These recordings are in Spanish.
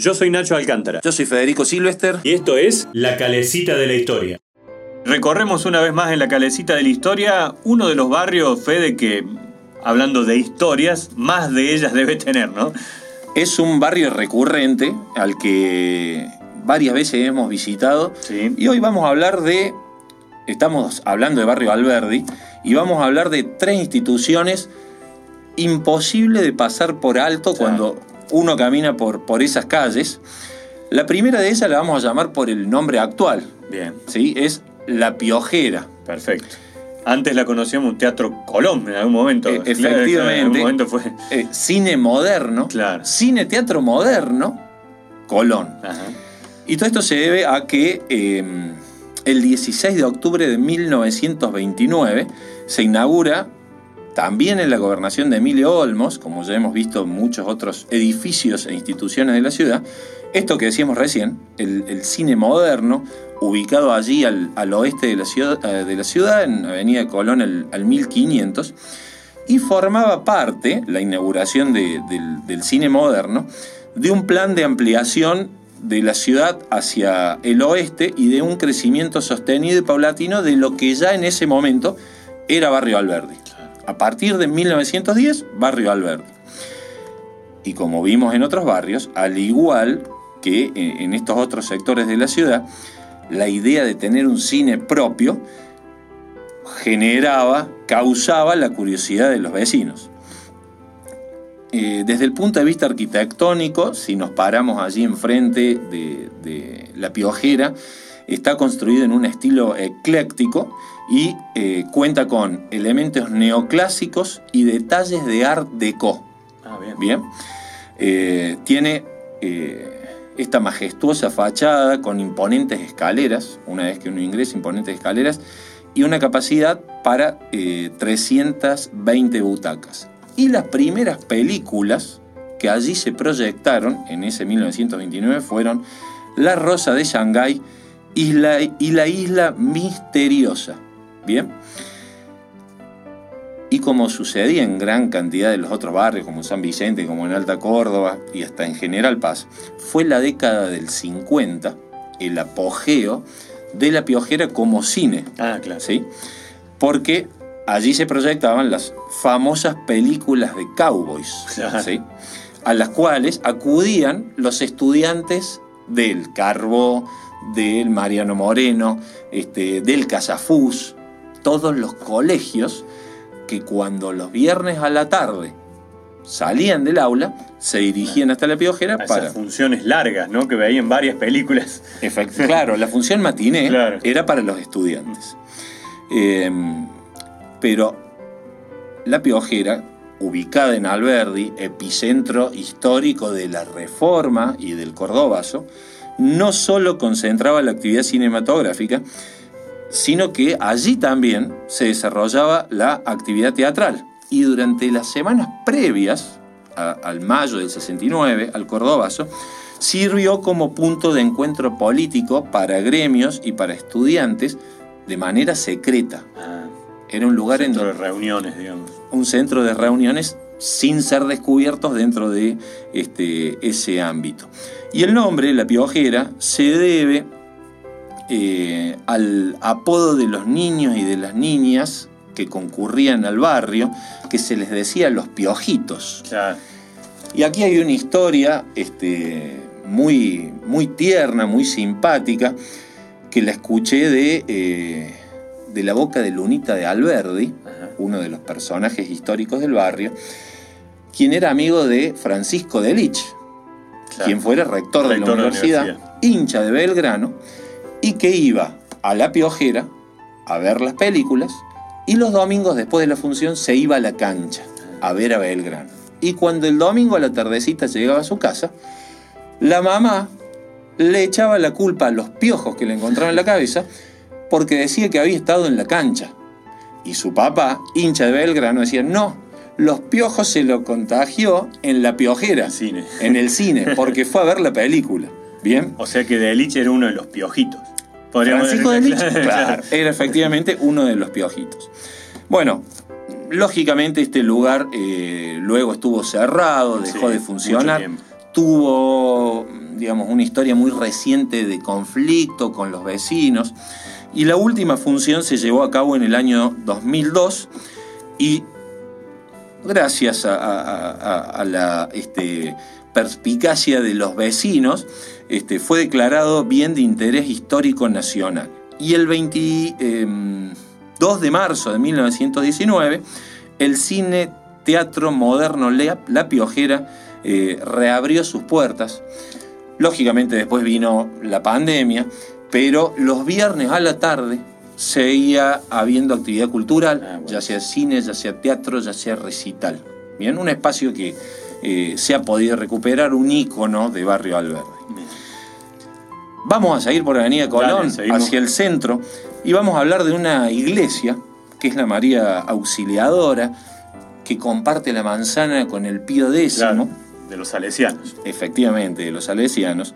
Yo soy Nacho Alcántara. Yo soy Federico Silvester. Y esto es La Calecita de la Historia. Recorremos una vez más en La Calecita de la Historia uno de los barrios, Fede, que, hablando de historias, más de ellas debe tener, ¿no? Es un barrio recurrente al que varias veces hemos visitado. Sí. Y hoy vamos a hablar de. Estamos hablando de Barrio Alberdi. Y vamos a hablar de tres instituciones imposible de pasar por alto Claro. cuando uno camina por, por esas calles. La primera de ellas la vamos a llamar por el nombre actual, Bien, ¿sí? Es La Piojera. perfecto. Antes la conocíamos un teatro Colón en algún momento. Claro, efectivamente. En algún momento fue. Eh, cine moderno, Claro. cine teatro moderno, Colón. Ajá. Y todo esto se debe a que eh, el 16 de octubre de 1929 se inaugura también en la gobernación de Emilio Olmos, como ya hemos visto en muchos otros edificios e instituciones de la ciudad, esto que decíamos recién, el, cine moderno, ubicado allí al, oeste de la, ciudad, eh, la en Avenida Colón al, al 1500, y formaba parte, la inauguración de- del, del cine moderno, de un plan de ampliación de la ciudad hacia el oeste y de un crecimiento sostenido y paulatino de lo que ya en ese momento era Barrio Alberdi. A partir de 1910, Barrio Alberdi. Y como vimos en otros barrios, al igual que en estos otros sectores de la ciudad, la idea de tener un cine propio generaba, causaba la curiosidad de los vecinos. Eh, desde el punto de vista arquitectónico, si nos paramos allí enfrente de, de la piojera, está construido en un estilo ecléctico y eh, cuenta con elementos neoclásicos y detalles de art déco. Ah, bien. Bien. Eh, tiene eh, esta majestuosa fachada con imponentes escaleras, una vez que uno ingresa, imponentes escaleras, y una capacidad para eh, 320 butacas. Y las primeras películas que allí se proyectaron en ese 1929 fueron La Rosa de Shanghái y La Isla Misteriosa. Bien. Y como sucedía en gran cantidad de los otros barrios, como en San Vicente, como en Alta Córdoba y hasta en General Paz, fue la década del 50 el apogeo de la piojera como cine, Ah, claro. ¿sí? Porque allí se proyectaban las famosas películas de cowboys, Claro. ¿sí? A las cuales acudían los estudiantes del Carbó, del Mariano Moreno, este, del Casafús, todos los colegios que cuando los viernes a la tarde salían del aula, se dirigían hasta la piojera A para... Esas funciones largas, ¿no? Que veían varias películas. Efect- claro, la función matiné Claro. era para los estudiantes. Eh, pero la piojera, ubicada en Alberdi, epicentro histórico de la Reforma y del Cordobazo, no solo concentraba la actividad cinematográfica, sino que allí también se desarrollaba la actividad teatral. Y durante las semanas previas a- al mayo del 69, al Cordobazo, sirvió como punto de encuentro político para gremios y para estudiantes de manera secreta. Ah, Era un lugar en centro de reuniones, digamos. un centro de reuniones sin ser descubiertos dentro de este, ese ámbito. Y el nombre, La Piojera, se debe eh, al apodo de los niños y de las niñas que concurrían al barrio, que se les decía los piojitos. Claro. Y aquí hay una historia este, muy, muy tierna, muy simpática, que la escuché de, eh, de la boca de Lunita de Alberdi, Ajá. uno de los personajes históricos del barrio, quien era amigo de Francisco de Lich, Claro. quien fuera rector, de, la Rector de la universidad. hincha de Belgrano, y que iba a la piojera a ver las películas, y los domingos después de la función se iba a la cancha a ver a Belgrano. Y cuando el domingo a la tardecita llegaba a su casa, la mamá le echaba la culpa a los piojos que le encontraban en la cabeza porque decía que había estado en la cancha. Y su papá, hincha de Belgrano, decía, no, los piojos se lo contagió en la piojera, cine. en el cine, porque fue a ver la película. ¿Bien? O sea que De Lich era uno de los piojitos. Podríamos Francisco de. Lich, claro, era efectivamente uno de los piojitos. Bueno, lógicamente este lugar eh, luego estuvo cerrado, dejó Sí, de funcionar, tuvo digamos, una historia muy reciente de conflicto con los vecinos. Y la última función se llevó a cabo en el año 2002 y gracias a, la este, perspicacia de los vecinos, este, fue declarado bien de interés histórico nacional. Y el 22 em, de marzo de 1919, el Cine Teatro Moderno La Piojera eh, reabrió sus puertas. Lógicamente después vino la pandemia, pero los viernes a la tarde seguía habiendo actividad cultural, ah, ya sea cine, ya sea teatro, ya sea recital. Bien, un espacio que eh, se ha podido recuperar, un ícono de Barrio Alverde. Vamos a seguir por Avenida Colón, hacia el centro, y vamos a hablar de una iglesia, que es la María Auxiliadora, que comparte la manzana con el Pío X. de los salesianos. Efectivamente, de los salesianos.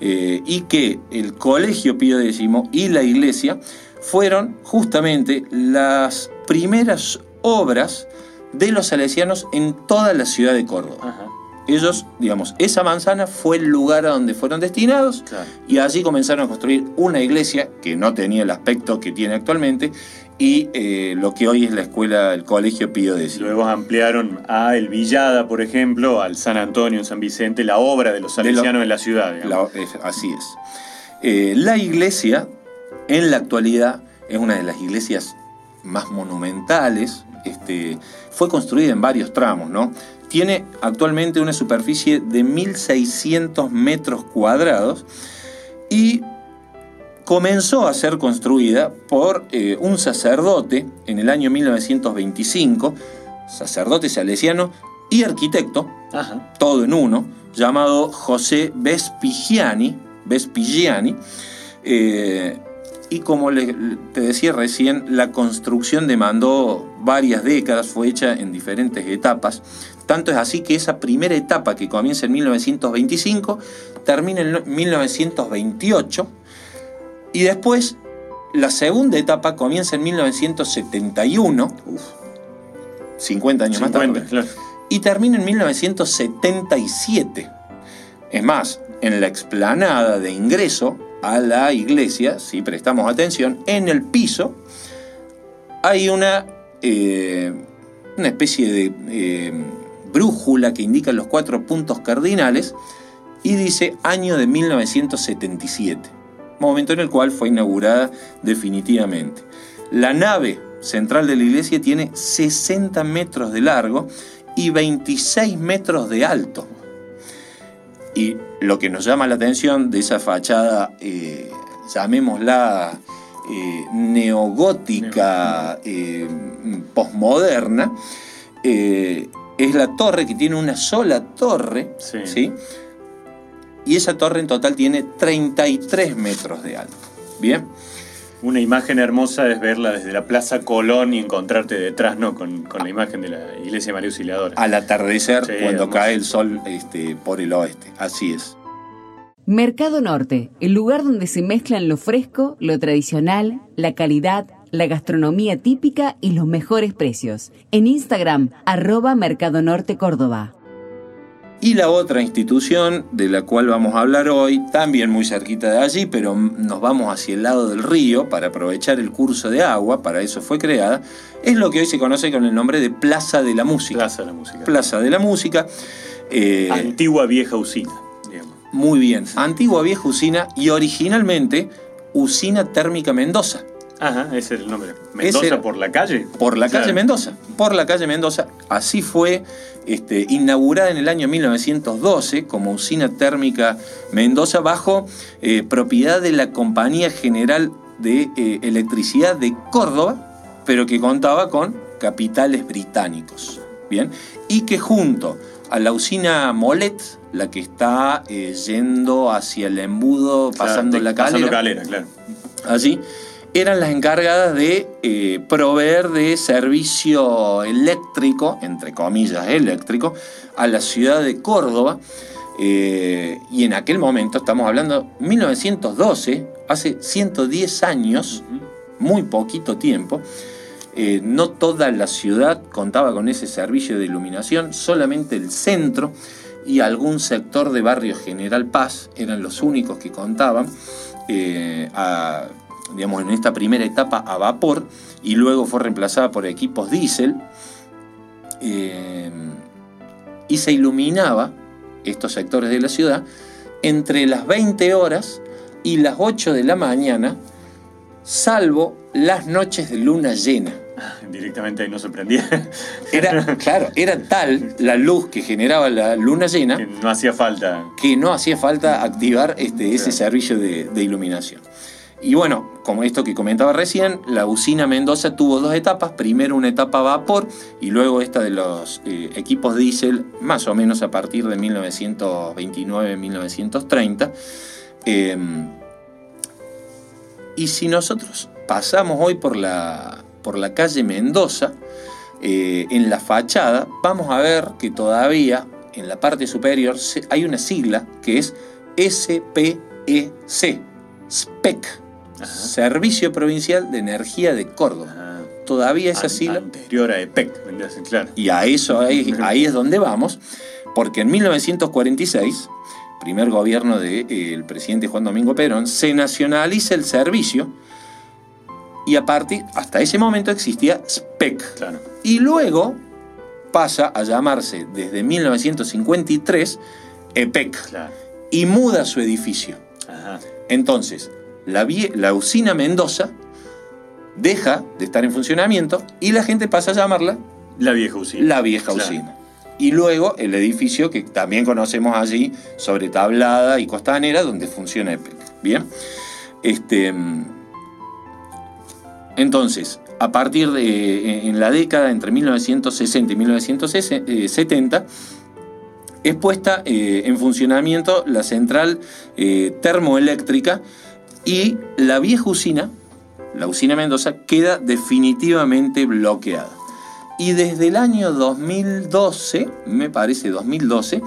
Eh, y que el Colegio Pío X y la iglesia fueron justamente las primeras obras de los salesianos en toda la ciudad de Córdoba. Ellos, digamos, esa manzana fue el lugar a donde fueron destinados y allí comenzaron a construir una iglesia que no tenía el aspecto que tiene actualmente y eh, lo que hoy es la escuela, el colegio Pío X. Luego ampliaron a El Villada, por ejemplo, al San Antonio, San Vicente, la obra de los salesianos en la ciudad. así es. Eh, la iglesia en la actualidad es una de las iglesias más monumentales. Este, fue construida en varios tramos, ¿no? Tiene actualmente una superficie de 1.600 metros cuadrados y comenzó a ser construida por eh, un sacerdote en el año 1925, sacerdote salesiano y arquitecto, todo en uno, llamado José Vespigiani, Vespigiani eh, y como te decía recién, la construcción demandó varias décadas, fue hecha en diferentes etapas. Tanto es así que esa primera etapa que comienza en 1925 termina en 1928 y después la segunda etapa comienza en 1971, 50 años más tarde, y termina en 1977. Es más, en la explanada de ingreso a la iglesia, si prestamos atención, en el piso hay una, eh, una especie de eh, brújula que indica los cuatro puntos cardinales y dice año de 1977, momento en el cual fue inaugurada definitivamente. La nave central de la iglesia tiene 60 metros de largo y 26 metros de alto. Y lo que nos llama la atención de esa fachada, eh, llamémosla eh, neogótica, eh, posmoderna, es la torre que tiene una sola torre, sí. Y esa torre en total tiene 33 metros de alto. Bien. Una imagen hermosa es verla desde la Plaza Colón y encontrarte detrás, ¿no? Con, la imagen de la iglesia María Auxiliadora. Al atardecer, cuando cae el sol este, por el oeste. Así es. Mercado Norte, el lugar donde se mezclan lo fresco, lo tradicional, la calidad, la gastronomía típica y los mejores precios. En Instagram, arroba Mercado Norte Córdoba. Y la otra institución de la cual vamos a hablar hoy, también muy cerquita de allí, pero nos vamos hacia el lado del río para aprovechar el curso de agua, para eso fue creada, es lo que hoy se conoce con el nombre de Plaza de la Música. Plaza de la Música. Plaza de la Música. Eh, Antigua vieja usina. Muy bien, antigua vieja usina y originalmente usina térmica Mendoza. Ajá, ese es el nombre. ¿Mendoza por la calle? Por la calle Mendoza, por la calle Mendoza. Así fue este, inaugurada en el año 1912 como usina térmica Mendoza bajo eh, propiedad de la Compañía General de eh, Electricidad de Córdoba, pero que contaba con capitales británicos. Bien, y que junto a la usina Molet, la que está eh, yendo hacia el embudo, pasando la calera. Pasando calera, claro. Allí eran las encargadas de eh, proveer de servicio eléctrico, entre comillas eléctrico, a la ciudad de Córdoba. Eh, y en aquel momento, estamos hablando 1912, hace 110 años, muy poquito tiempo, eh, no toda la ciudad contaba con ese servicio de iluminación, solamente el centro. y algún sector de barrio General Paz, eran los únicos que contaban, eh, digamos, en esta primera etapa a vapor, y luego fue reemplazada por equipos diésel, eh, y se iluminaba estos sectores de la ciudad entre las 20 horas y las 8 de la mañana, salvo las noches de luna llena. Directamente ahí no se prendía. Era, claro, era tal la luz que generaba la luna llena. Que no hacía falta. Que no hacía falta activar este, ese servicio de, iluminación. Y bueno, como esto que comentaba recién, la usina Mendoza tuvo dos etapas. Primero una etapa vapor y luego esta de los eh, equipos diésel, más o menos a partir de 1929-1930. Em, y si nosotros pasamos hoy por la, por la calle Mendoza, eh, en la fachada, vamos a ver que todavía en la parte superior hay una sigla que es SPEC, SPEC, Servicio Provincial de Energía de Córdoba. Todavía esa sigla. Anterior a EPEC, claro. Y a eso, ahí, ahí es donde vamos, porque en 1946 primer gobierno del eh, presidente Juan Domingo Perón, se nacionaliza el servicio y a partir, hasta ese momento existía SPEC. Y luego pasa a llamarse desde 1953 EPEC y muda su edificio. Entonces, la, la usina Mendoza deja de estar en funcionamiento y la gente pasa a llamarla la vieja usina. La vieja usina. Y luego el edificio que también conocemos allí, sobre Tablada y Costanera, donde funciona EPEC. Bien. Este, entonces, a partir de eh, en la década entre 1960 y 1970, es puesta eh, en funcionamiento la central eh, termoeléctrica y la vieja usina, la usina Mendoza, queda definitivamente bloqueada. Y desde el año 2012, me parece 2012,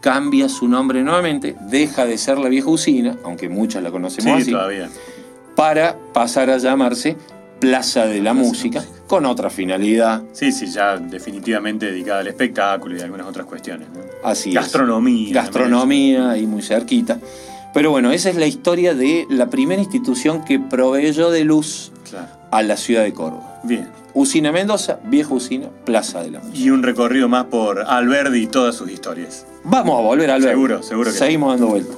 cambia su nombre nuevamente, deja de ser la vieja usina, aunque muchas la conocemos así, para pasar a llamarse Plaza de la Música, con otra finalidad. Sí, sí, ya definitivamente dedicada al espectáculo y algunas otras cuestiones. Así Gastronomía. Gastronomía, ahí muy cerquita. Pero bueno, esa es la historia de la primera institución que proveyó de luz a la ciudad de Córdoba. Bien. Usina Mendoza, vieja usina, Plaza de la Música. Y un recorrido más por Alberdi y todas sus historias. Vamos a volver a Alberdi. Seguro, seguro que Seguimos dando vueltas.